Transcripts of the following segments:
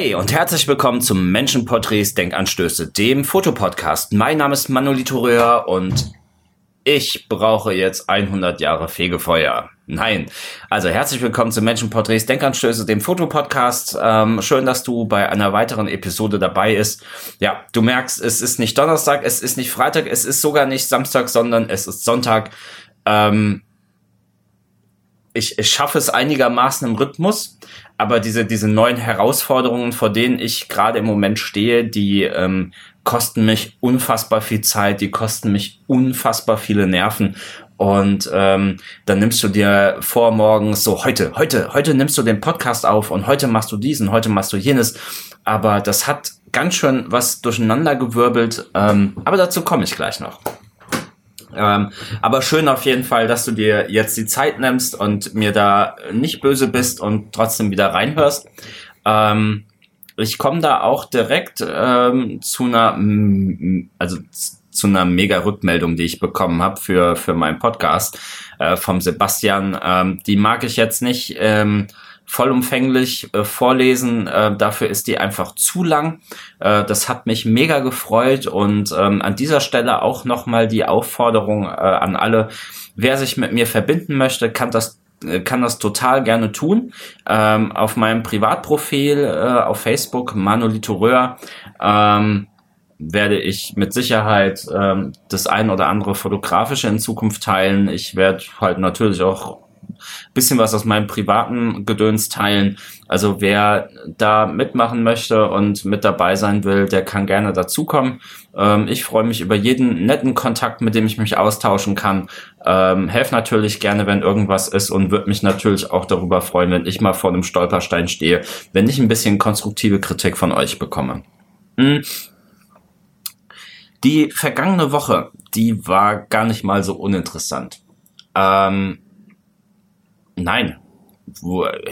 Hey und herzlich willkommen zum Menschenporträts Denkanstöße, dem Fotopodcast. Mein Name ist Manolito Röhr und ich brauche jetzt 100 Jahre Fegefeuer. Nein. Also herzlich willkommen zum Menschenporträts Denkanstöße, dem Fotopodcast. Ähm, schön, dass du bei einer weiteren Episode dabei ist. Ja, du merkst, es ist nicht Donnerstag, es ist nicht Freitag, es ist sogar nicht Samstag, sondern es ist Sonntag. Ähm, ich, ich schaffe es einigermaßen im Rhythmus, aber diese, diese neuen Herausforderungen, vor denen ich gerade im Moment stehe, die ähm, kosten mich unfassbar viel Zeit, die kosten mich unfassbar viele Nerven. Und ähm, dann nimmst du dir vor morgens so, heute, heute, heute nimmst du den Podcast auf und heute machst du diesen, heute machst du jenes. Aber das hat ganz schön was durcheinandergewirbelt. Ähm, aber dazu komme ich gleich noch. Ähm, aber schön auf jeden Fall, dass du dir jetzt die Zeit nimmst und mir da nicht böse bist und trotzdem wieder reinhörst. Ähm, ich komme da auch direkt ähm, zu einer, also zu einer mega Rückmeldung, die ich bekommen habe für für meinen Podcast äh, vom Sebastian. Ähm, die mag ich jetzt nicht. Ähm, vollumfänglich äh, vorlesen. Äh, dafür ist die einfach zu lang. Äh, das hat mich mega gefreut und ähm, an dieser Stelle auch nochmal die Aufforderung äh, an alle, wer sich mit mir verbinden möchte, kann das äh, kann das total gerne tun. Ähm, auf meinem Privatprofil äh, auf Facebook, Manolito Röhr, ähm, werde ich mit Sicherheit ähm, das ein oder andere fotografische in Zukunft teilen. Ich werde halt natürlich auch bisschen was aus meinem privaten Gedöns teilen. Also wer da mitmachen möchte und mit dabei sein will, der kann gerne dazukommen. Ähm, ich freue mich über jeden netten Kontakt, mit dem ich mich austauschen kann. Ähm, helf natürlich gerne, wenn irgendwas ist und würde mich natürlich auch darüber freuen, wenn ich mal vor einem Stolperstein stehe, wenn ich ein bisschen konstruktive Kritik von euch bekomme. Hm. Die vergangene Woche, die war gar nicht mal so uninteressant. Ähm, Nein,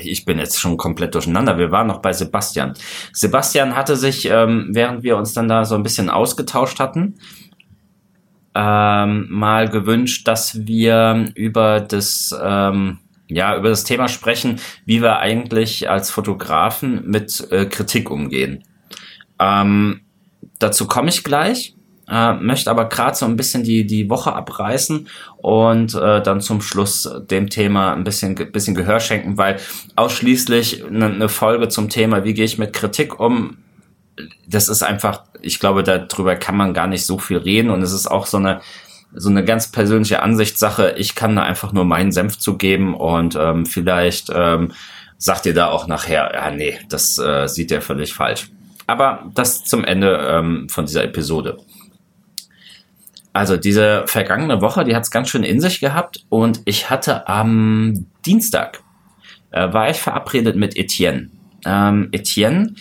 ich bin jetzt schon komplett durcheinander. Wir waren noch bei Sebastian. Sebastian hatte sich, ähm, während wir uns dann da so ein bisschen ausgetauscht hatten, ähm, mal gewünscht, dass wir über das, ähm, ja, über das Thema sprechen, wie wir eigentlich als Fotografen mit äh, Kritik umgehen. Ähm, dazu komme ich gleich äh, möchte aber gerade so ein bisschen die, die Woche abreißen und äh, dann zum Schluss dem Thema ein bisschen, bisschen Gehör schenken, weil ausschließlich eine, eine Folge zum Thema, wie gehe ich mit Kritik um, das ist einfach, ich glaube, darüber kann man gar nicht so viel reden und es ist auch so eine, so eine ganz persönliche Ansichtssache. Ich kann da einfach nur meinen Senf zugeben und ähm, vielleicht ähm, sagt ihr da auch nachher, ja, nee, das äh, sieht ihr völlig falsch. Aber das zum Ende ähm, von dieser Episode. Also diese vergangene Woche, die hat es ganz schön in sich gehabt und ich hatte am Dienstag, äh, war ich verabredet mit Etienne. Ähm, Etienne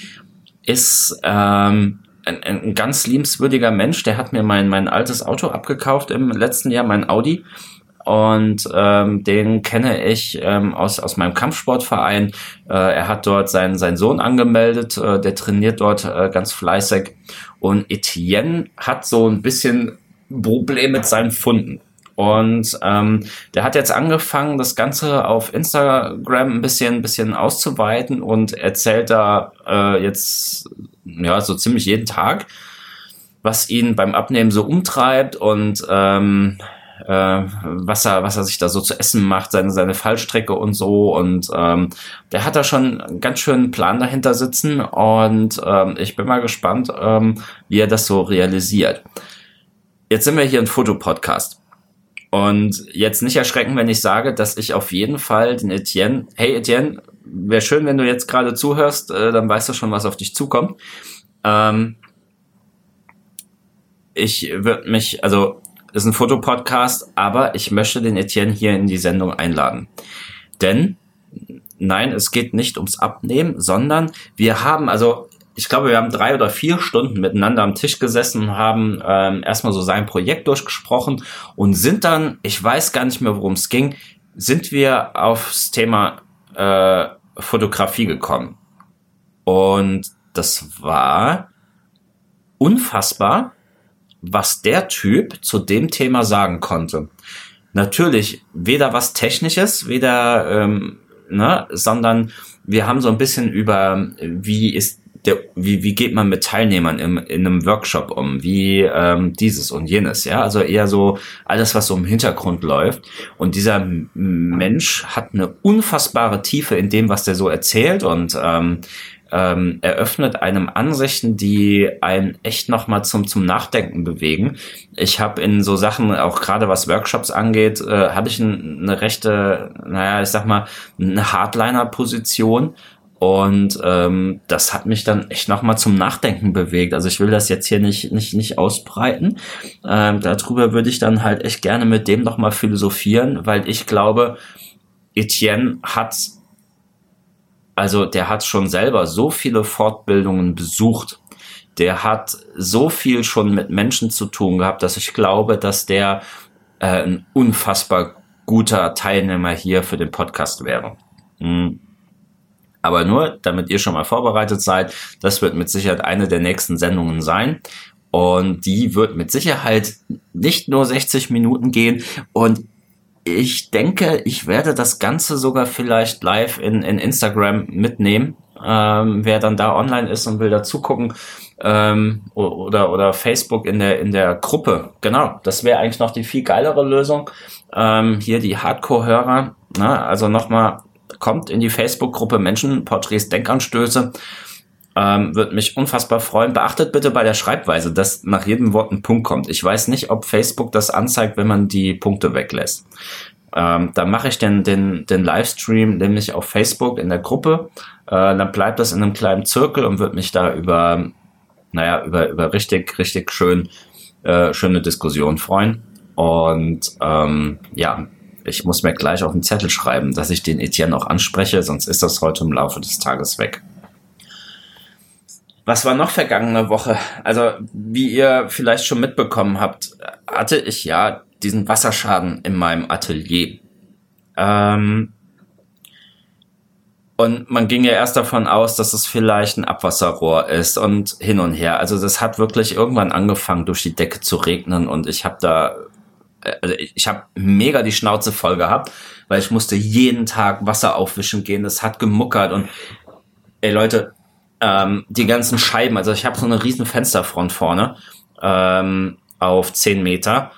ist ähm, ein, ein ganz liebenswürdiger Mensch, der hat mir mein, mein altes Auto abgekauft im letzten Jahr, mein Audi. Und ähm, den kenne ich ähm, aus, aus meinem Kampfsportverein. Äh, er hat dort seinen, seinen Sohn angemeldet, äh, der trainiert dort äh, ganz fleißig. Und Etienne hat so ein bisschen Problem mit seinen Funden. Und ähm, der hat jetzt angefangen, das Ganze auf Instagram ein bisschen, ein bisschen auszuweiten und erzählt da äh, jetzt ja so ziemlich jeden Tag, was ihn beim Abnehmen so umtreibt und ähm, äh, was er, was er sich da so zu essen macht, seine, seine Fallstrecke und so. Und ähm, der hat da schon einen ganz schönen Plan dahinter sitzen und ähm, ich bin mal gespannt, ähm, wie er das so realisiert. Jetzt sind wir hier ein Fotopodcast. Und jetzt nicht erschrecken, wenn ich sage, dass ich auf jeden Fall den Etienne, hey Etienne, wäre schön, wenn du jetzt gerade zuhörst, äh, dann weißt du schon, was auf dich zukommt. Ähm, ich würde mich, also ist ein Fotopodcast, aber ich möchte den Etienne hier in die Sendung einladen. Denn nein, es geht nicht ums Abnehmen, sondern wir haben, also ich glaube, wir haben drei oder vier Stunden miteinander am Tisch gesessen und haben ähm, erstmal so sein Projekt durchgesprochen und sind dann, ich weiß gar nicht mehr, worum es ging, sind wir aufs Thema äh, Fotografie gekommen. Und das war unfassbar, was der Typ zu dem Thema sagen konnte. Natürlich weder was Technisches, weder, ähm, ne, sondern wir haben so ein bisschen über, wie ist der, wie, wie geht man mit Teilnehmern im, in einem Workshop um, wie ähm, dieses und jenes, ja, also eher so alles, was so im Hintergrund läuft. Und dieser Mensch hat eine unfassbare Tiefe in dem, was der so erzählt und ähm, ähm, eröffnet einem Ansichten, die einen echt nochmal zum, zum Nachdenken bewegen. Ich habe in so Sachen, auch gerade was Workshops angeht, äh, habe ich ein, eine rechte, naja, ich sag mal, eine Hardliner-Position und ähm, das hat mich dann echt nochmal zum Nachdenken bewegt. Also ich will das jetzt hier nicht, nicht, nicht ausbreiten. Ähm, darüber würde ich dann halt echt gerne mit dem nochmal philosophieren, weil ich glaube, Etienne hat, also der hat schon selber so viele Fortbildungen besucht. Der hat so viel schon mit Menschen zu tun gehabt, dass ich glaube, dass der äh, ein unfassbar guter Teilnehmer hier für den Podcast wäre. Mhm. Aber nur, damit ihr schon mal vorbereitet seid, das wird mit Sicherheit eine der nächsten Sendungen sein. Und die wird mit Sicherheit nicht nur 60 Minuten gehen. Und ich denke, ich werde das Ganze sogar vielleicht live in, in Instagram mitnehmen. Ähm, wer dann da online ist und will da zugucken ähm, oder oder Facebook in der in der Gruppe. Genau, das wäre eigentlich noch die viel geilere Lösung. Ähm, hier die Hardcore-Hörer. Ne? Also nochmal kommt in die Facebook-Gruppe Menschenporträts Denkanstöße. Ähm, Würde mich unfassbar freuen. Beachtet bitte bei der Schreibweise, dass nach jedem Wort ein Punkt kommt. Ich weiß nicht, ob Facebook das anzeigt, wenn man die Punkte weglässt. Ähm, dann mache ich den, den, den Livestream nämlich auf Facebook in der Gruppe. Äh, dann bleibt das in einem kleinen Zirkel und würde mich da über, naja, über, über richtig, richtig schön, äh, schöne Diskussion freuen. Und ähm, ja, ich muss mir gleich auf den Zettel schreiben, dass ich den Etienne auch anspreche, sonst ist das heute im Laufe des Tages weg. Was war noch vergangene Woche? Also, wie ihr vielleicht schon mitbekommen habt, hatte ich ja diesen Wasserschaden in meinem Atelier. Ähm, und man ging ja erst davon aus, dass es vielleicht ein Abwasserrohr ist und hin und her. Also das hat wirklich irgendwann angefangen, durch die Decke zu regnen und ich habe da also ich habe mega die Schnauze voll gehabt, weil ich musste jeden Tag Wasser aufwischen gehen. Das hat gemuckert und ey Leute, ähm, die ganzen Scheiben, also ich habe so eine riesen Fensterfront vorne ähm, auf 10 Meter,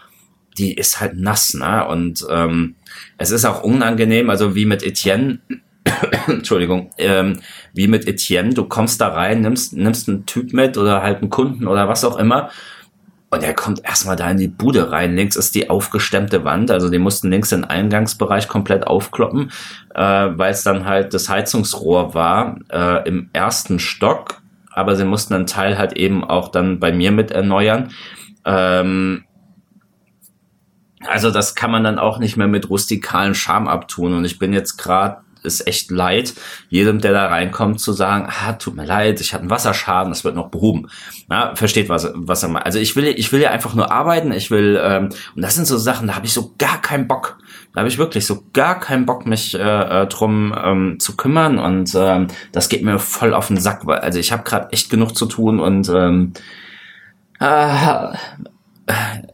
die ist halt nass, ne? Und ähm, es ist auch unangenehm, also wie mit Etienne, Entschuldigung, ähm, wie mit Etienne, du kommst da rein, nimmst, nimmst einen Typ mit oder halt einen Kunden oder was auch immer und er kommt erstmal da in die Bude rein. Links ist die aufgestemmte Wand. Also die mussten links den Eingangsbereich komplett aufkloppen, äh, weil es dann halt das Heizungsrohr war äh, im ersten Stock. Aber sie mussten einen Teil halt eben auch dann bei mir mit erneuern. Ähm, also das kann man dann auch nicht mehr mit rustikalen Charme abtun. Und ich bin jetzt gerade ist echt leid, jedem, der da reinkommt, zu sagen, ah, tut mir leid, ich hatte einen Wasserschaden, das wird noch behoben. Na, versteht, was, was er meint. Also ich will, ich will ja einfach nur arbeiten, ich will, ähm, und das sind so Sachen, da habe ich so gar keinen Bock. Da habe ich wirklich so gar keinen Bock, mich äh, äh, drum ähm, zu kümmern und ähm, das geht mir voll auf den Sack, weil also ich habe gerade echt genug zu tun und ähm, äh,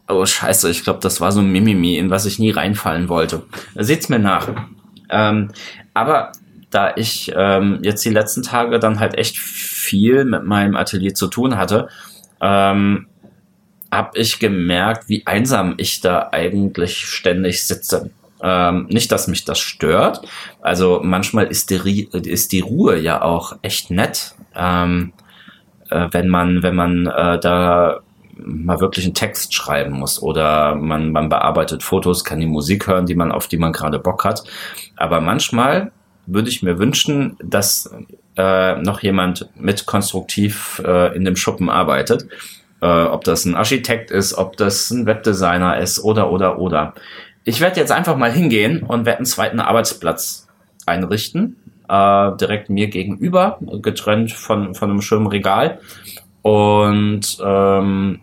Oh scheiße, ich glaube, das war so ein Mimimi, in was ich nie reinfallen wollte. Seht's mir nach. Ähm, aber da ich ähm, jetzt die letzten Tage dann halt echt viel mit meinem Atelier zu tun hatte, ähm, habe ich gemerkt, wie einsam ich da eigentlich ständig sitze. Ähm, nicht, dass mich das stört. Also manchmal ist die, ist die Ruhe ja auch echt nett, ähm, äh, wenn man, wenn man äh, da mal wirklich einen Text schreiben muss oder man, man bearbeitet Fotos, kann die Musik hören, die man, auf die man gerade Bock hat. Aber manchmal würde ich mir wünschen, dass äh, noch jemand mit konstruktiv äh, in dem Schuppen arbeitet. Äh, ob das ein Architekt ist, ob das ein Webdesigner ist oder oder oder. Ich werde jetzt einfach mal hingehen und werde einen zweiten Arbeitsplatz einrichten, äh, direkt mir gegenüber, getrennt von, von einem schönen Regal. Und ähm,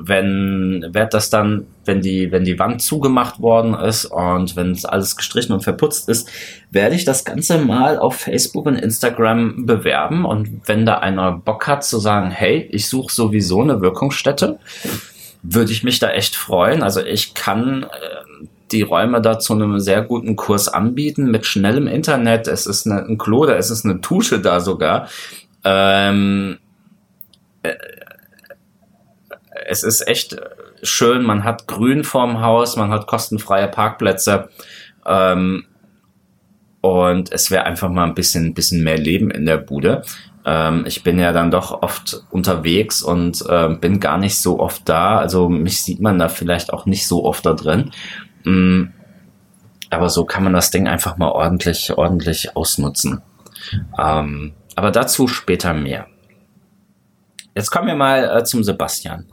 wenn wird das dann, wenn die, wenn die Wand zugemacht worden ist und wenn es alles gestrichen und verputzt ist, werde ich das Ganze mal auf Facebook und Instagram bewerben und wenn da einer Bock hat zu sagen, hey, ich suche sowieso eine Wirkungsstätte, würde ich mich da echt freuen. Also ich kann äh, die Räume da zu einem sehr guten Kurs anbieten, mit schnellem Internet. Es ist eine, ein Klo da, es ist eine Dusche da sogar. Ähm, äh, es ist echt schön, man hat Grün vorm Haus, man hat kostenfreie Parkplätze. Ähm, und es wäre einfach mal ein bisschen, bisschen mehr Leben in der Bude. Ähm, ich bin ja dann doch oft unterwegs und äh, bin gar nicht so oft da. Also mich sieht man da vielleicht auch nicht so oft da drin. Mm, aber so kann man das Ding einfach mal ordentlich, ordentlich ausnutzen. Ähm, aber dazu später mehr. Jetzt kommen wir mal äh, zum Sebastian.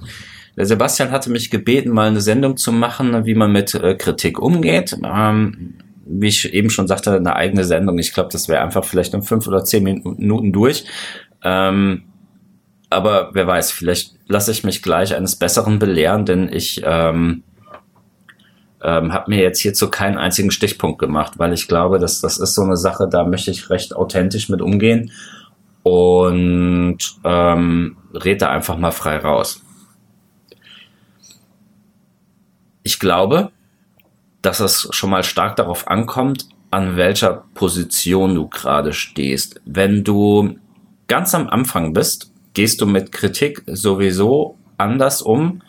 Der Sebastian hatte mich gebeten, mal eine Sendung zu machen, wie man mit äh, Kritik umgeht. Ähm, wie ich eben schon sagte, eine eigene Sendung. Ich glaube, das wäre einfach vielleicht in fünf oder zehn Minuten durch. Ähm, aber wer weiß, vielleicht lasse ich mich gleich eines Besseren belehren, denn ich ähm, ähm, habe mir jetzt hierzu keinen einzigen Stichpunkt gemacht, weil ich glaube, dass das ist so eine Sache, da möchte ich recht authentisch mit umgehen und ähm, rede einfach mal frei raus. Ich glaube, dass es schon mal stark darauf ankommt, an welcher Position du gerade stehst. Wenn du ganz am Anfang bist, gehst du mit Kritik sowieso anders um,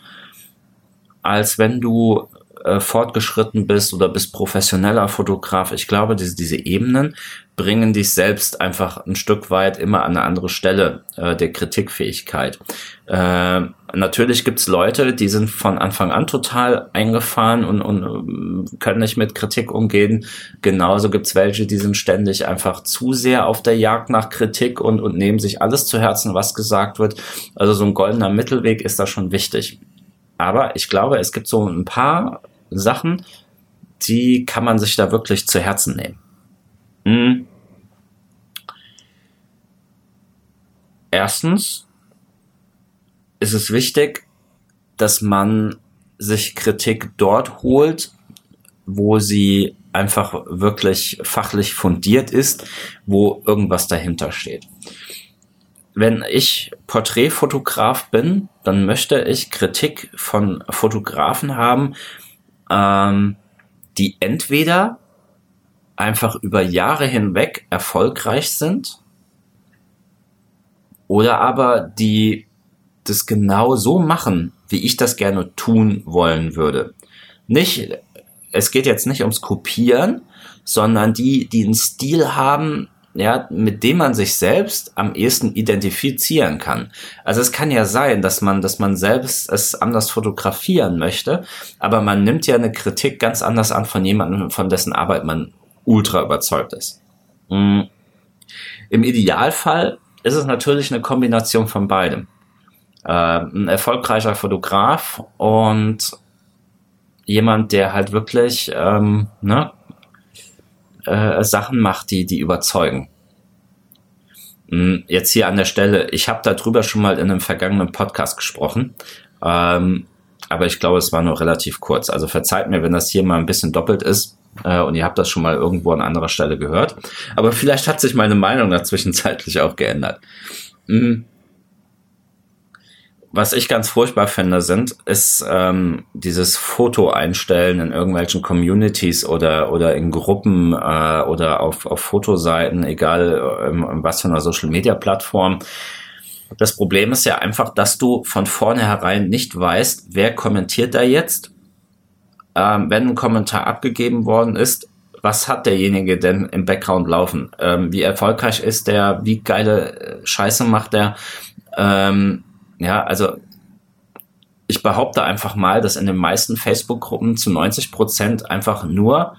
als wenn du äh, fortgeschritten bist oder bist professioneller Fotograf. Ich glaube, diese, diese Ebenen bringen dich selbst einfach ein Stück weit immer an eine andere Stelle äh, der Kritikfähigkeit. Äh, natürlich gibt's Leute, die sind von Anfang an total eingefahren und, und äh, können nicht mit Kritik umgehen. Genauso gibt's welche, die sind ständig einfach zu sehr auf der Jagd nach Kritik und, und nehmen sich alles zu Herzen, was gesagt wird. Also so ein goldener Mittelweg ist da schon wichtig. Aber ich glaube, es gibt so ein paar Sachen, die kann man sich da wirklich zu Herzen nehmen. Hm. Erstens ist es wichtig, dass man sich Kritik dort holt, wo sie einfach wirklich fachlich fundiert ist, wo irgendwas dahinter steht. Wenn ich Porträtfotograf bin, dann möchte ich Kritik von Fotografen haben, ähm, die entweder einfach über Jahre hinweg erfolgreich sind oder aber die das genau so machen, wie ich das gerne tun wollen würde. Nicht, es geht jetzt nicht ums Kopieren, sondern die, die einen Stil haben, ja, mit dem man sich selbst am ehesten identifizieren kann. Also es kann ja sein, dass man, dass man selbst es anders fotografieren möchte, aber man nimmt ja eine Kritik ganz anders an von jemandem, von dessen Arbeit man ultra überzeugt ist. Mhm. Im Idealfall ist es natürlich eine Kombination von beidem. Äh, ein erfolgreicher Fotograf und jemand, der halt wirklich ähm, ne, äh, Sachen macht, die, die überzeugen. Mhm. Jetzt hier an der Stelle, ich habe darüber schon mal in einem vergangenen Podcast gesprochen, ähm, aber ich glaube, es war nur relativ kurz. Also verzeiht mir, wenn das hier mal ein bisschen doppelt ist. Äh, und ihr habt das schon mal irgendwo an anderer Stelle gehört. Aber vielleicht hat sich meine Meinung da zwischenzeitlich auch geändert. Mhm. Was ich ganz furchtbar finde, sind, ist ähm, dieses Foto einstellen in irgendwelchen Communities oder oder in Gruppen äh, oder auf, auf Fotoseiten, egal ähm, was für einer Social Media Plattform. Das Problem ist ja einfach, dass du von vornherein nicht weißt, wer kommentiert da jetzt ähm, wenn ein Kommentar abgegeben worden ist, was hat derjenige denn im Background laufen? Ähm, wie erfolgreich ist der? Wie geile äh, Scheiße macht der? Ähm, ja, also ich behaupte einfach mal, dass in den meisten Facebook-Gruppen zu 90 Prozent einfach nur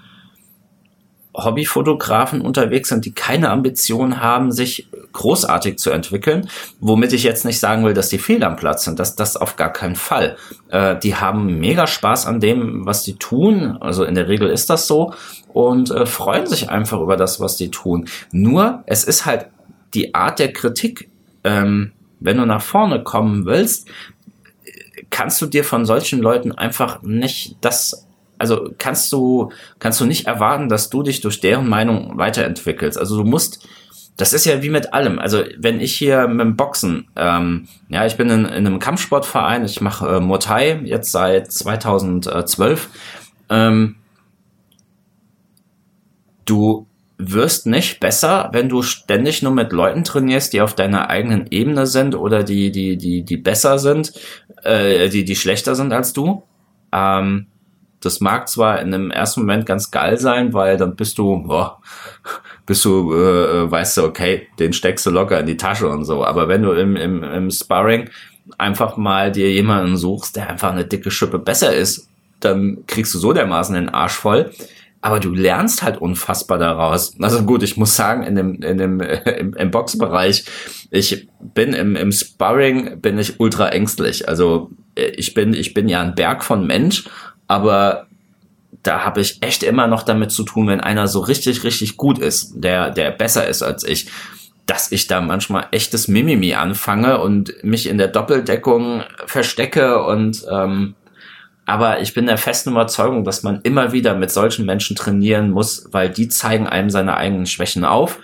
Hobbyfotografen unterwegs sind, die keine Ambition haben, sich großartig zu entwickeln. Womit ich jetzt nicht sagen will, dass die fehl am Platz sind. Das, das auf gar keinen Fall. Äh, die haben mega Spaß an dem, was die tun. Also in der Regel ist das so. Und äh, freuen sich einfach über das, was die tun. Nur, es ist halt die Art der Kritik. Ähm, wenn du nach vorne kommen willst, kannst du dir von solchen Leuten einfach nicht das also kannst du, kannst du nicht erwarten, dass du dich durch deren Meinung weiterentwickelst. Also du musst, das ist ja wie mit allem. Also wenn ich hier mit dem Boxen, ähm, ja, ich bin in, in einem Kampfsportverein, ich mache äh, Muay Thai jetzt seit 2012. Ähm, du wirst nicht besser, wenn du ständig nur mit Leuten trainierst, die auf deiner eigenen Ebene sind oder die, die, die, die besser sind, äh, die, die schlechter sind als du. Ähm, das mag zwar in einem ersten Moment ganz geil sein, weil dann bist du, boah, bist du, äh, weißt du, okay, den steckst du locker in die Tasche und so. Aber wenn du im, im, im Sparring einfach mal dir jemanden suchst, der einfach eine dicke Schippe besser ist, dann kriegst du so dermaßen den Arsch voll. Aber du lernst halt unfassbar daraus. Also gut, ich muss sagen, in dem, in dem, im, im Boxbereich, ich bin im, im Sparring, bin ich ultra ängstlich. Also äh, ich bin, ich bin ja ein Berg von Mensch, aber da habe ich echt immer noch damit zu tun, wenn einer so richtig, richtig gut ist, der, der besser ist als ich, dass ich da manchmal echtes Mimimi anfange und mich in der Doppeldeckung verstecke und ähm, aber ich bin der festen Überzeugung, dass man immer wieder mit solchen Menschen trainieren muss, weil die zeigen einem seine eigenen Schwächen auf.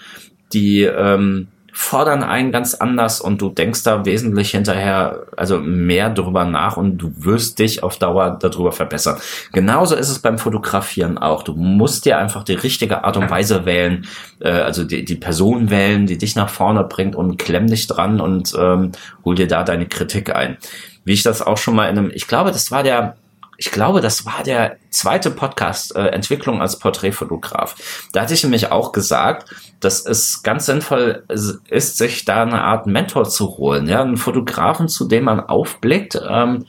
Die ähm, fordern einen ganz anders und du denkst da wesentlich hinterher, also mehr drüber nach und du wirst dich auf Dauer darüber verbessern. Genauso ist es beim Fotografieren auch. Du musst dir einfach die richtige Art und Weise wählen, äh, also die, die Person wählen, die dich nach vorne bringt und klemm dich dran und ähm, hol dir da deine Kritik ein. Wie ich das auch schon mal in einem, ich glaube, das war der ich glaube, das war der zweite Podcast, äh, Entwicklung als Porträtfotograf. Da hatte ich nämlich auch gesagt, dass es ganz sinnvoll ist, sich da eine Art Mentor zu holen, ja, einen Fotografen, zu dem man aufblickt, ähm,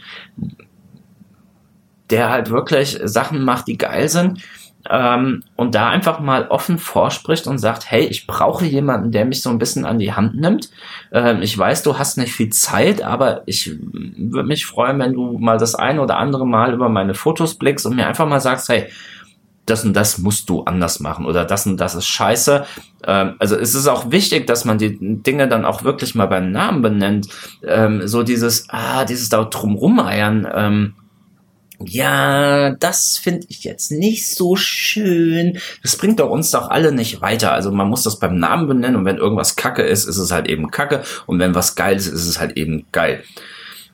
der halt wirklich Sachen macht, die geil sind ähm, und da einfach mal offen vorspricht und sagt, hey, ich brauche jemanden, der mich so ein bisschen an die Hand nimmt. Ähm, ich weiß, du hast nicht viel Zeit, aber ich würde mich freuen, wenn du mal das ein oder andere Mal über meine Fotos blickst und mir einfach mal sagst, hey, das und das musst du anders machen oder das und das ist scheiße. Ähm, also es ist auch wichtig, dass man die Dinge dann auch wirklich mal beim Namen benennt. Ähm, so dieses, ah, dieses da drumrum eiern, ähm, ja, das finde ich jetzt nicht so schön. Das bringt doch uns doch alle nicht weiter. Also man muss das beim Namen benennen und wenn irgendwas Kacke ist, ist es halt eben Kacke und wenn was geil ist, ist es halt eben geil.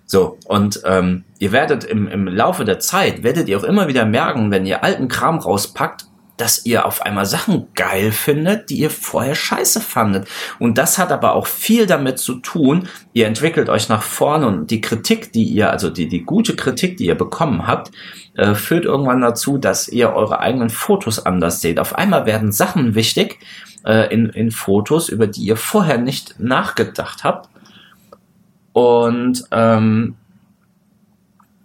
So, und ähm, ihr werdet im, im Laufe der Zeit, werdet ihr auch immer wieder merken, wenn ihr alten Kram rauspackt, dass ihr auf einmal Sachen geil findet, die ihr vorher scheiße fandet. Und das hat aber auch viel damit zu tun, ihr entwickelt euch nach vorne und die Kritik, die ihr, also die, die gute Kritik, die ihr bekommen habt, äh, führt irgendwann dazu, dass ihr eure eigenen Fotos anders seht. Auf einmal werden Sachen wichtig äh, in, in Fotos, über die ihr vorher nicht nachgedacht habt. Und ähm,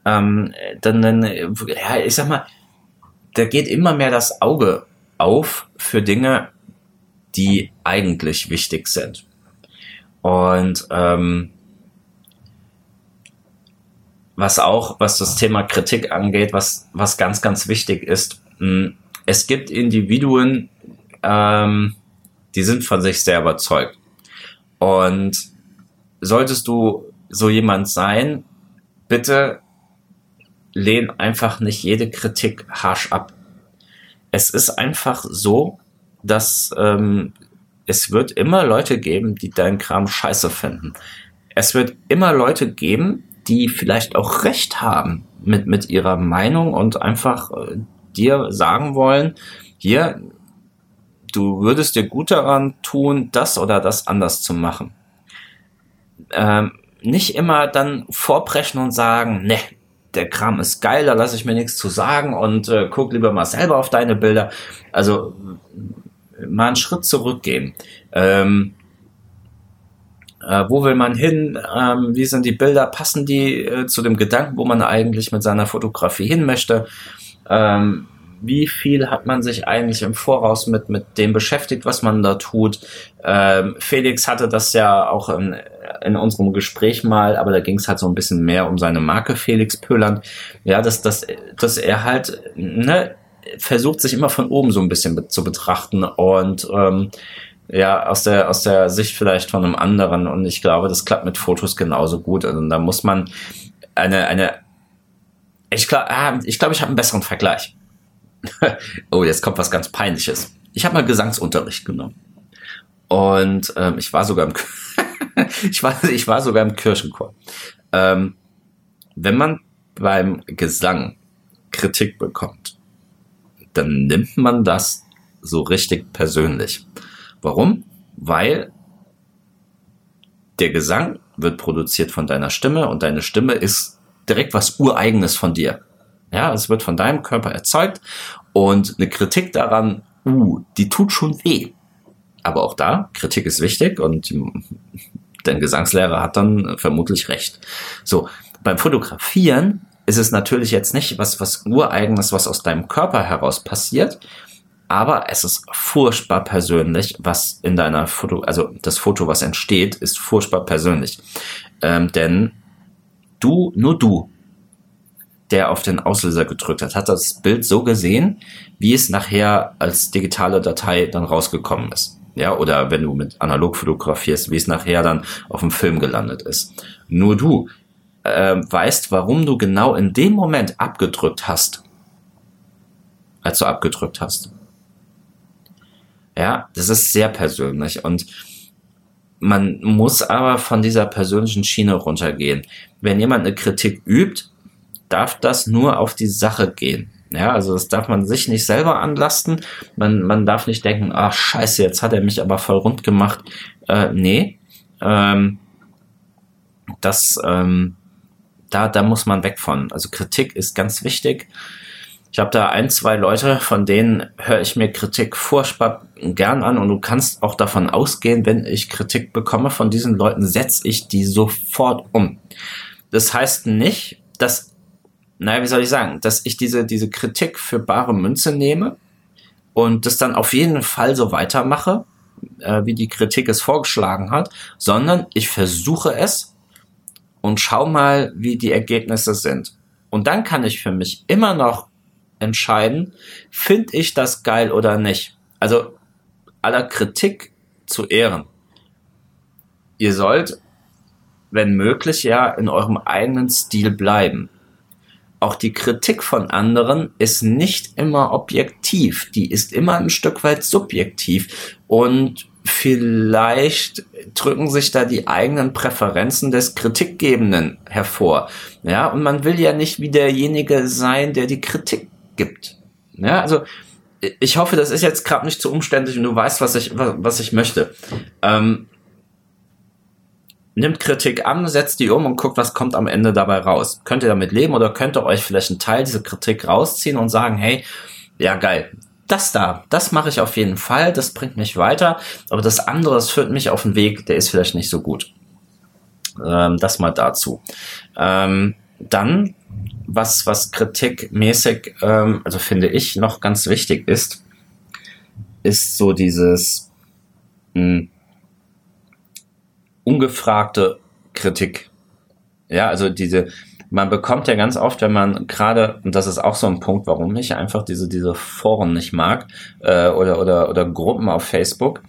ähm, dann, dann, ja, ich sag mal, da geht immer mehr das Auge auf für Dinge, die eigentlich wichtig sind. Und ähm, was auch, was das Thema Kritik angeht, was, was ganz, ganz wichtig ist, mh, hm, es gibt Individuen, ähm, die sind von sich sehr überzeugt. Und solltest du so jemand sein, bitte lehn einfach nicht jede Kritik harsch ab. Es ist einfach so, dass ähm, es wird immer Leute geben, die deinen Kram scheiße finden. Es wird immer Leute geben, die vielleicht auch recht haben mit, mit ihrer Meinung und einfach äh, dir sagen wollen, hier, du würdest dir gut daran tun, das oder das anders zu machen. Ähm, nicht immer dann vorbrechen und sagen, ne, der Kram ist geil, da lasse ich mir nichts zu sagen und äh, guck lieber mal selber auf deine Bilder. Also mal einen Schritt zurückgehen. Ähm, äh, wo will man hin? Ähm, wie sind die Bilder? Passen die äh, zu dem Gedanken, wo man eigentlich mit seiner Fotografie hin möchte? Ähm, wie viel hat man sich eigentlich im Voraus mit, mit dem beschäftigt, was man da tut? Ähm, Felix hatte das ja auch in, in unserem Gespräch mal, aber da ging es halt so ein bisschen mehr um seine Marke Felix Pöland. Ja, dass, dass, dass er halt ne, versucht, sich immer von oben so ein bisschen zu betrachten und ähm, ja, aus der, aus der Sicht vielleicht von einem anderen. Und ich glaube, das klappt mit Fotos genauso gut. Also da muss man eine, eine, ich glaube, ah, ich, glaub, ich habe einen besseren Vergleich. oh, jetzt kommt was ganz Peinliches. Ich habe mal Gesangsunterricht genommen. Und ähm, ich war sogar im ich, war, ich war sogar im Kirchenchor. Ähm, wenn man beim Gesang Kritik bekommt, dann nimmt man das so richtig persönlich. Warum? Weil der Gesang wird produziert von deiner Stimme und deine Stimme ist direkt was Ureigenes von dir. Ja, es wird von deinem Körper erzeugt und eine Kritik daran, uh, die tut schon weh. Aber auch da, Kritik ist wichtig und dein Gesangslehrer hat dann vermutlich recht. So, beim Fotografieren ist es natürlich jetzt nicht was, was Ureigenes, was aus deinem Körper heraus passiert, aber es ist furchtbar persönlich, was in deiner Foto, also das Foto, was entsteht, ist furchtbar persönlich. Ähm, denn du, nur du, der auf den Auslöser gedrückt hat, hat das Bild so gesehen, wie es nachher als digitale Datei dann rausgekommen ist. Ja, oder wenn du mit analog fotografierst, wie es nachher dann auf dem Film gelandet ist. Nur du äh, weißt, warum du genau in dem Moment abgedrückt hast, als du abgedrückt hast. Ja, das ist sehr persönlich und man muss aber von dieser persönlichen Schiene runtergehen. Wenn jemand eine Kritik übt, darf das nur auf die Sache gehen. Ja, also das darf man sich nicht selber anlasten. Man, man darf nicht denken, ach scheiße, jetzt hat er mich aber voll rund gemacht. Äh, nee, ähm, das, ähm, da, da muss man weg von. Also Kritik ist ganz wichtig. Ich habe da ein, zwei Leute, von denen höre ich mir Kritik furchtbar gern an und du kannst auch davon ausgehen, wenn ich Kritik bekomme von diesen Leuten, setze ich die sofort um. Das heißt nicht, dass, naja, wie soll ich sagen, dass ich diese, diese Kritik für bare Münze nehme und das dann auf jeden Fall so weitermache, äh, wie die Kritik es vorgeschlagen hat, sondern ich versuche es und schau mal, wie die Ergebnisse sind. Und dann kann ich für mich immer noch entscheiden, finde ich das geil oder nicht. Also aller Kritik zu Ehren. Ihr sollt, wenn möglich, ja in eurem eigenen Stil bleiben. Auch die Kritik von anderen ist nicht immer objektiv, die ist immer ein Stück weit subjektiv und vielleicht drücken sich da die eigenen Präferenzen des Kritikgebenden hervor. Ja, und man will ja nicht wie derjenige sein, der die Kritik gibt. Ja, also ich hoffe, das ist jetzt gerade nicht zu umständlich und du weißt, was ich, was, ich möchte. Ähm, nimmt Kritik an, setzt die um und guckt, was kommt am Ende dabei raus. Könnt ihr damit leben oder könnt ihr euch vielleicht einen Teil dieser Kritik rausziehen und sagen, hey, ja geil, das da, das mache ich auf jeden Fall, das bringt mich weiter, aber das andere, das führt mich auf den Weg, der ist vielleicht nicht so gut. Ähm, das mal dazu. Ähm, dann was, was kritikmäßig, ähm, also finde ich, noch ganz wichtig ist, ist so dieses mh, hm, ungefragte Kritik. Ja, also diese, man bekommt ja ganz oft, wenn man gerade, und das ist auch so ein Punkt, warum ich einfach diese, diese Foren nicht mag, äh, oder, oder, oder Gruppen auf Facebook,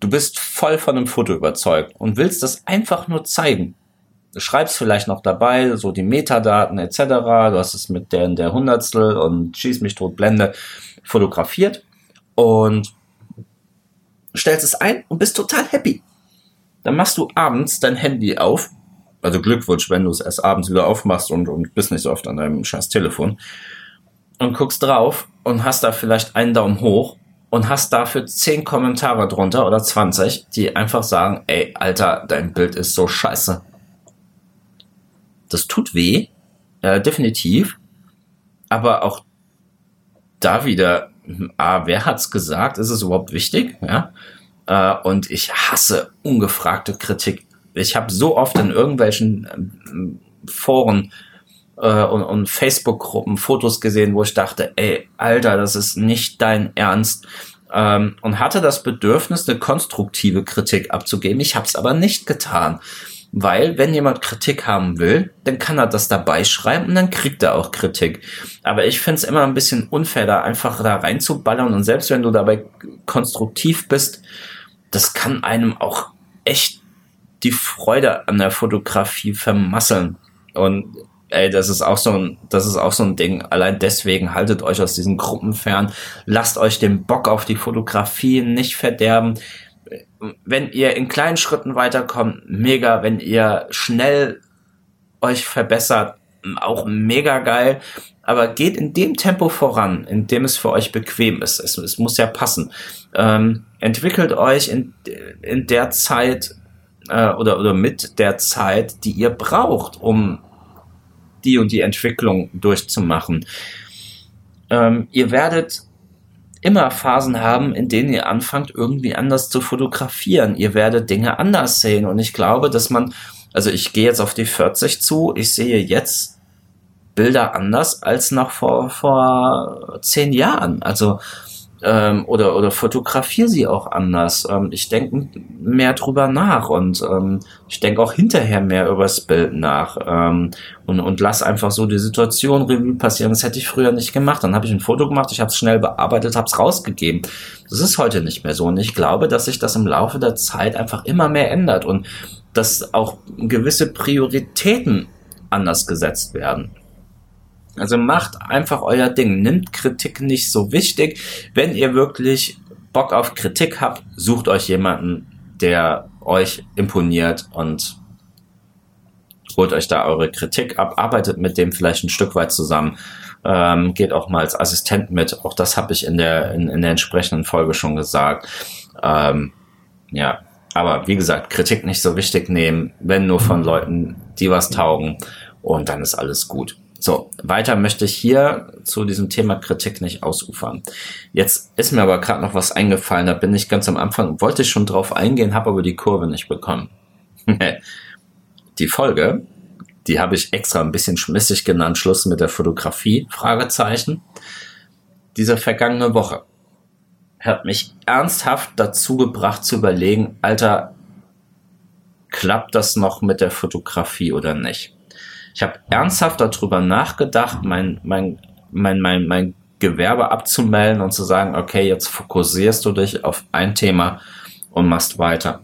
du bist voll von einem Foto überzeugt und willst das einfach nur zeigen schreibst vielleicht noch dabei, so die Metadaten etc. Du hast es mit der in der Hundertstel und schieß mich tot Blende fotografiert und stellst es ein und bist total happy. Dann machst du abends dein Handy auf. Also Glückwunsch, wenn du es erst abends wieder aufmachst und, und bist nicht so oft an deinem scheiß Telefon. Und guckst drauf und hast da vielleicht einen Daumen hoch und hast dafür zehn Kommentare drunter oder 20, die einfach sagen, ey, Alter, dein Bild ist so scheiße das tut weh, äh, definitiv. Aber auch da wieder, ah, wer hat's gesagt? Ist es überhaupt wichtig? Ja. Äh, und ich hasse ungefragte Kritik. Ich habe so oft in irgendwelchen ähm, Foren äh, und, und Facebook-Gruppen Fotos gesehen, wo ich dachte, ey, Alter, das ist nicht dein Ernst. Ähm, und hatte das Bedürfnis, eine konstruktive Kritik abzugeben. Ich habe es aber nicht getan. Weil, wenn jemand Kritik haben will, dann kann er das dabei schreiben und dann kriegt er auch Kritik. Aber ich finde es immer ein bisschen unfair, da einfach da reinzuballern und selbst wenn du dabei konstruktiv bist, das kann einem auch echt die Freude an der Fotografie vermasseln. Und ey, das ist auch so ein, das ist auch so ein Ding. Allein deswegen haltet euch aus diesen Gruppen fern. Lasst euch den Bock auf die Fotografie nicht verderben wenn ihr in kleinen Schritten weiterkommt, mega. Wenn ihr schnell euch verbessert, auch mega geil. Aber geht in dem Tempo voran, in dem es für euch bequem ist. Es, es muss ja passen. Ähm, entwickelt euch in, in der Zeit äh, oder, oder mit der Zeit, die ihr braucht, um die und die Entwicklung durchzumachen. Ähm, ihr werdet immer Phasen haben, in denen ihr anfangt, irgendwie anders zu fotografieren. Ihr werdet Dinge anders sehen. Und ich glaube, dass man, also ich gehe jetzt auf die 40 zu, ich sehe jetzt Bilder anders als noch vor, vor zehn Jahren. Also ähm, oder, oder fotografiere sie auch anders. Ähm, ich denke mehr drüber nach und ähm, ich denke auch hinterher mehr übers Bild nach ähm, und, und lass einfach so die Situation Revue passieren. Das hätte ich früher nicht gemacht. Dann habe ich ein Foto gemacht, ich habe es schnell bearbeitet, habe es rausgegeben. Das ist heute nicht mehr so und ich glaube, dass sich das im Laufe der Zeit einfach immer mehr ändert und dass auch gewisse Prioritäten anders gesetzt werden. Also macht einfach euer Ding. Nimmt Kritik nicht so wichtig. Wenn ihr wirklich Bock auf Kritik habt, sucht euch jemanden, der euch imponiert und holt euch da eure Kritik ab, arbeitet mit dem vielleicht ein Stück weit zusammen, ähm, geht auch mal als Assistent mit. Auch das habe ich in der, in, in der entsprechenden Folge schon gesagt. Ähm, ja, aber wie gesagt, Kritik nicht so wichtig nehmen, wenn nur von Leuten, die was taugen und dann ist alles gut. So, weiter möchte ich hier zu diesem Thema Kritik nicht ausufern. Jetzt ist mir aber gerade noch was eingefallen, da bin ich ganz am Anfang, wollte ich schon drauf eingehen, habe aber die Kurve nicht bekommen. die Folge, die habe ich extra ein bisschen schmissig genannt, Schluss mit der Fotografie, Fragezeichen. Diese vergangene Woche hat mich ernsthaft dazu gebracht zu überlegen, Alter, klappt das noch mit der Fotografie oder nicht? Ich habe ernsthaft darüber nachgedacht, mein, mein, mein, mein, mein Gewerbe abzumelden und zu sagen, okay, jetzt fokussierst du dich auf ein Thema und machst weiter.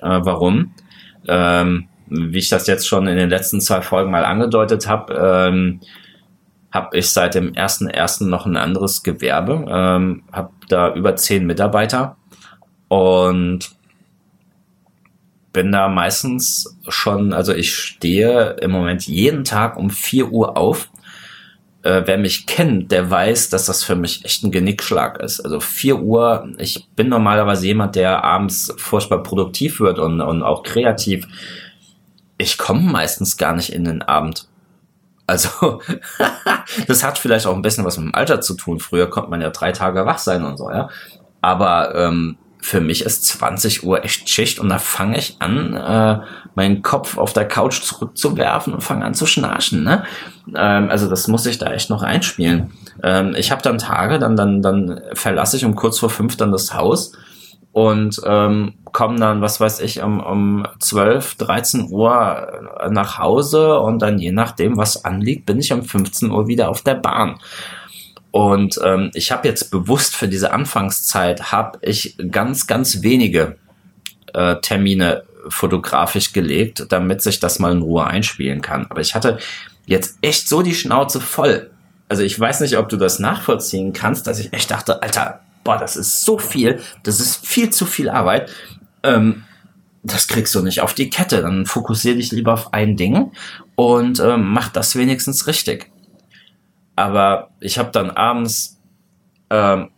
Äh, warum? Ähm, wie ich das jetzt schon in den letzten zwei Folgen mal angedeutet habe, ähm, habe ich seit dem ersten ersten noch ein anderes Gewerbe, ähm, habe da über zehn Mitarbeiter und bin da meistens schon, also ich stehe im Moment jeden Tag um 4 Uhr auf. Äh, wer mich kennt, der weiß, dass das für mich echt ein Genickschlag ist. Also 4 Uhr, ich bin normalerweise jemand, der abends furchtbar produktiv wird und, und auch kreativ. Ich komme meistens gar nicht in den Abend. Also, das hat vielleicht auch ein bisschen was mit dem Alter zu tun. Früher konnte man ja drei Tage wach sein und so, ja. Aber ähm, für mich ist 20 Uhr echt Schicht und da fange ich an, äh, meinen Kopf auf der Couch zurückzuwerfen und fange an zu schnarchen. Ne? Ähm, also das muss ich da echt noch einspielen. Ähm, ich habe dann Tage, dann, dann, dann verlasse ich um kurz vor fünf dann das Haus und ähm, komme dann, was weiß ich, um, um 12, 13 Uhr nach Hause und dann je nachdem, was anliegt, bin ich um 15 Uhr wieder auf der Bahn. Und ähm, ich habe jetzt bewusst für diese Anfangszeit habe ich ganz, ganz wenige äh, Termine fotografisch gelegt, damit sich das mal in Ruhe einspielen kann. Aber ich hatte jetzt echt so die Schnauze voll. Also ich weiß nicht, ob du das nachvollziehen kannst, dass ich echt dachte, Alter, boah, das ist so viel, das ist viel zu viel Arbeit. Ähm, das kriegst du nicht auf die Kette. Dann fokussiere dich lieber auf ein Ding und ähm, mach das wenigstens richtig. Aber ich habe dann abends ähm,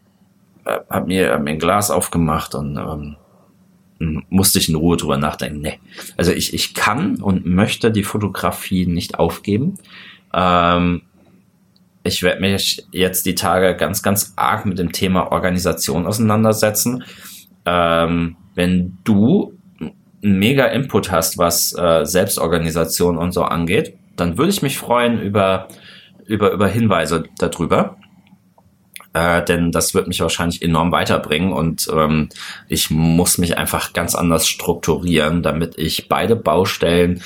äh, hab mir, hab mir ein Glas aufgemacht und ähm, musste ich in Ruhe drüber nachdenken. Nee. Also ich, ich kann und möchte die Fotografie nicht aufgeben. Ähm, ich werde mich jetzt die Tage ganz, ganz arg mit dem Thema Organisation auseinandersetzen. Ähm, wenn du einen mega Input hast, was äh, Selbstorganisation und so angeht, dann würde ich mich freuen über über, über Hinweise darüber. Äh, denn das wird mich wahrscheinlich enorm weiterbringen und ähm, ich muss mich einfach ganz anders strukturieren, damit ich beide Baustellen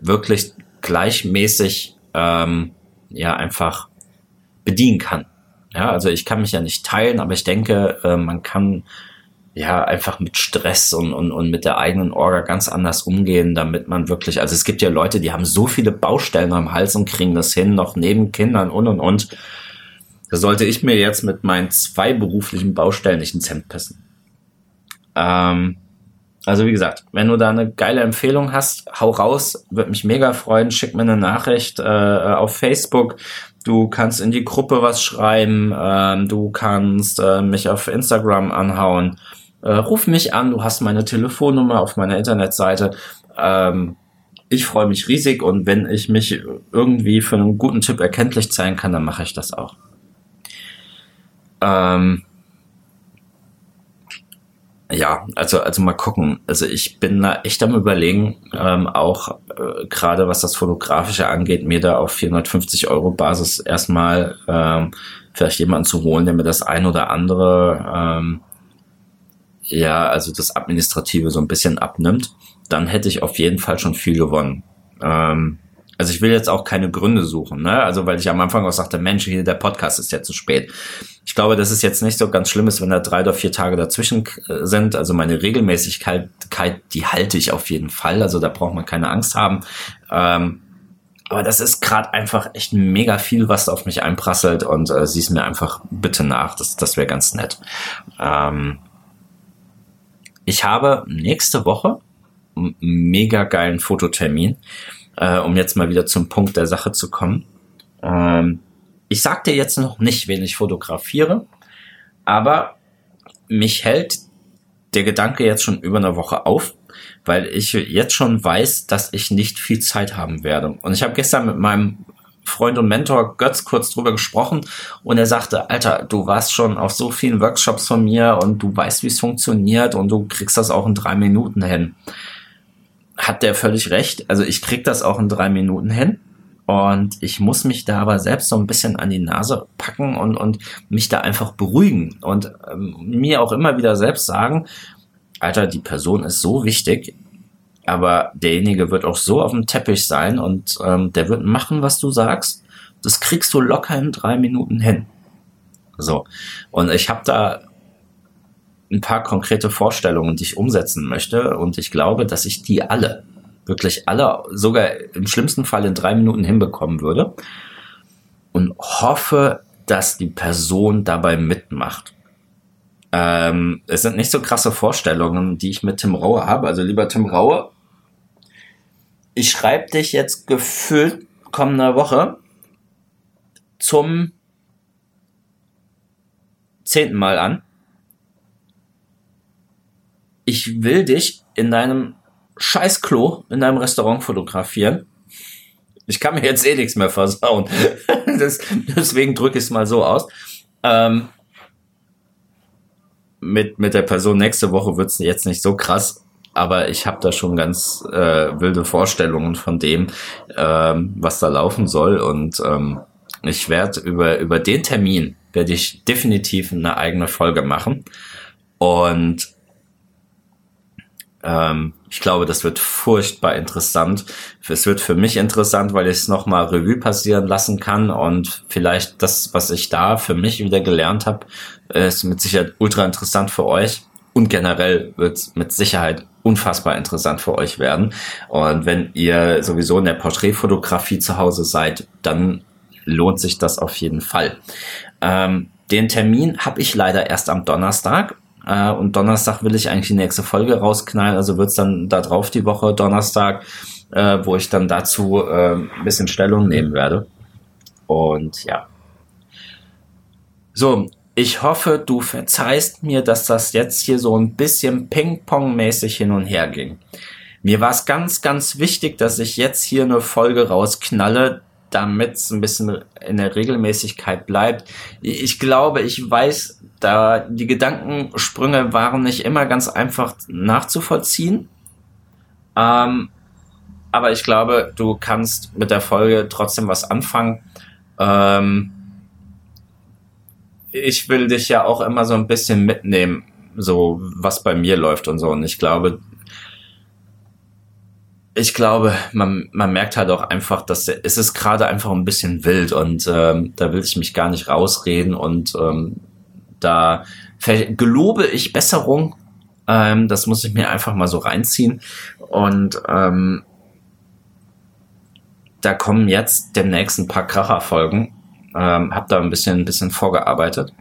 wirklich gleichmäßig ähm, ja einfach bedienen kann. Ja, also ich kann mich ja nicht teilen, aber ich denke, äh, man kann ja, einfach mit Stress und, und, und mit der eigenen Orga ganz anders umgehen, damit man wirklich, also es gibt ja Leute, die haben so viele Baustellen am Hals und kriegen das hin, noch neben Kindern und und und. Da sollte ich mir jetzt mit meinen zwei beruflichen Baustellen nicht ins Hemd passen. Ähm, Also wie gesagt, wenn du da eine geile Empfehlung hast, hau raus, würde mich mega freuen. Schick mir eine Nachricht äh, auf Facebook. Du kannst in die Gruppe was schreiben. Ähm, du kannst äh, mich auf Instagram anhauen. Äh, ruf mich an. Du hast meine Telefonnummer auf meiner Internetseite. Ähm, ich freue mich riesig und wenn ich mich irgendwie für einen guten Tipp erkenntlich zeigen kann, dann mache ich das auch. Ähm, ja, also, also mal gucken. Also ich bin da echt am überlegen, ähm, auch äh, gerade was das Fotografische angeht, mir da auf 450 Euro Basis erstmal ähm, vielleicht jemanden zu holen, der mir das ein oder andere, ähm, ja, also das Administrative so ein bisschen abnimmt. Dann hätte ich auf jeden Fall schon viel gewonnen. Ähm, also ich will jetzt auch keine Gründe suchen, ne? Also weil ich am Anfang auch sagte, Mensch, hier der Podcast ist ja zu spät. Ich glaube, dass es jetzt nicht so ganz schlimm ist, wenn da drei oder vier Tage dazwischen äh, sind. Also meine Regelmäßigkeit, die halte ich auf jeden Fall. Also da braucht man keine Angst haben. Ähm, aber das ist gerade einfach echt mega viel, was auf mich einprasselt und äh, sieh's mir einfach bitte nach. Das, das wäre ganz nett. Ähm, ich habe nächste Woche einen mega geilen Fototermin äh, um jetzt mal wieder zum Punkt der Sache zu kommen. Ähm, ich sag dir jetzt noch nicht, wen ich fotografiere, aber mich hält der Gedanke jetzt schon über eine Woche auf, weil ich jetzt schon weiß, dass ich nicht viel Zeit haben werde. Und ich habe gestern mit meinem Freund und Mentor Götz kurz drüber gesprochen und er sagte, Alter, du warst schon auf so vielen Workshops von mir und du weißt, wie es funktioniert und du kriegst das auch in drei Minuten hin hat der völlig recht. Also ich krieg das auch in drei Minuten hin. Und ich muss mich da aber selbst so ein bisschen an die Nase packen und, und mich da einfach beruhigen und ähm, mir auch immer wieder selbst sagen, Alter, die Person ist so wichtig, aber derjenige wird auch so auf dem Teppich sein und ähm, der wird machen, was du sagst. Das kriegst du locker in drei Minuten hin. So. Und ich habe da ein paar konkrete Vorstellungen, die ich umsetzen möchte. Und ich glaube, dass ich die alle, wirklich alle, sogar im schlimmsten Fall in drei Minuten hinbekommen würde. Und hoffe, dass die Person dabei mitmacht. Ähm, es sind nicht so krasse Vorstellungen, die ich mit Tim Raue habe. Also lieber Tim Raue, ich schreibe dich jetzt gefühlt kommende Woche zum zehnten Mal an ich will dich in deinem Scheißklo in deinem Restaurant fotografieren. Ich kann mir jetzt eh nichts mehr versauen. das, deswegen drücke ich es mal so aus. Ähm, mit, mit der Person nächste Woche wird es jetzt nicht so krass, aber ich habe da schon ganz äh, wilde Vorstellungen von dem, ähm, was da laufen soll. Und ähm, ich werde über, über den Termin werde ich definitiv eine eigene Folge machen. Und ähm, ich glaube, das wird furchtbar interessant. Es wird für mich interessant, weil ich es nochmal Revue passieren lassen kann und vielleicht das, was ich da für mich wieder gelernt habe, ist mit Sicherheit ultra interessant für euch. Und generell wird es mit Sicherheit unfassbar interessant für euch werden. Und wenn ihr sowieso in der Porträtfotografie zu Hause seid, dann lohnt sich das auf jeden Fall. Ähm, den Termin habe ich leider erst am Donnerstag. Äh, und Donnerstag will ich eigentlich die nächste Folge rausknallen. Also wird's dann da drauf die Woche Donnerstag, äh, wo ich dann dazu äh, ein bisschen Stellung nehmen werde. Und ja. So, ich hoffe, du verzeihst mir, dass das jetzt hier so ein bisschen Ping-Pong-mäßig hin und her ging. Mir war es ganz, ganz wichtig, dass ich jetzt hier eine Folge rausknalle, damit es ein bisschen in der Regelmäßigkeit bleibt. Ich glaube, ich weiß, da die Gedankensprünge waren nicht immer ganz einfach nachzuvollziehen. Ähm, aber ich glaube, du kannst mit der Folge trotzdem was anfangen. Ähm, ich will dich ja auch immer so ein bisschen mitnehmen, so was bei mir läuft und so. Und ich glaube, ich glaube, man, man merkt halt auch einfach, dass es ist gerade einfach ein bisschen wild und ähm, da will ich mich gar nicht rausreden und ähm, da gelobe ich Besserung. Ähm, das muss ich mir einfach mal so reinziehen und ähm, da kommen jetzt demnächst ein paar Kracherfolgen. Ähm, hab da ein bisschen, ein bisschen vorgearbeitet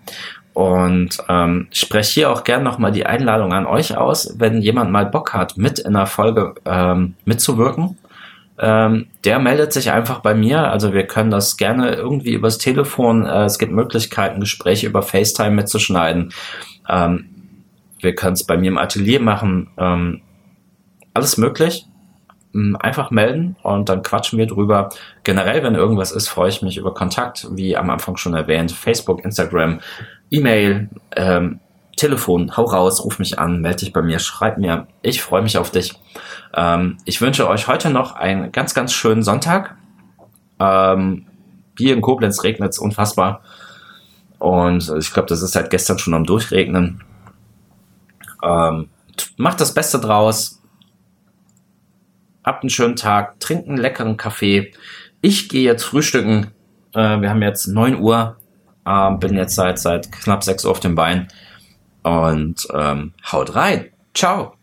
Und ähm, spreche hier auch gern nochmal die Einladung an euch aus, wenn jemand mal Bock hat, mit in der Folge ähm, mitzuwirken. Ähm, der meldet sich einfach bei mir. Also wir können das gerne irgendwie übers Telefon. Äh, es gibt Möglichkeiten, Gespräche über FaceTime mitzuschneiden. Ähm, wir können es bei mir im Atelier machen. Ähm, alles möglich. Einfach melden und dann quatschen wir drüber. Generell, wenn irgendwas ist, freue ich mich über Kontakt, wie am Anfang schon erwähnt. Facebook, Instagram, E-Mail, ähm, Telefon, hau raus, ruf mich an, melde dich bei mir, schreib mir. Ich freue mich auf dich. Ähm, ich wünsche euch heute noch einen ganz, ganz schönen Sonntag. Ähm, hier in Koblenz regnet es unfassbar. Und ich glaube, das ist seit gestern schon am Durchregnen. Ähm, macht das Beste draus. Habt einen schönen Tag. Trinkt einen leckeren Kaffee. Ich gehe jetzt frühstücken. Äh, wir haben jetzt 9 Uhr. Äh, bin jetzt seit, seit knapp 6 Uhr auf dem Bein. Und ähm, haut rein. Ciao.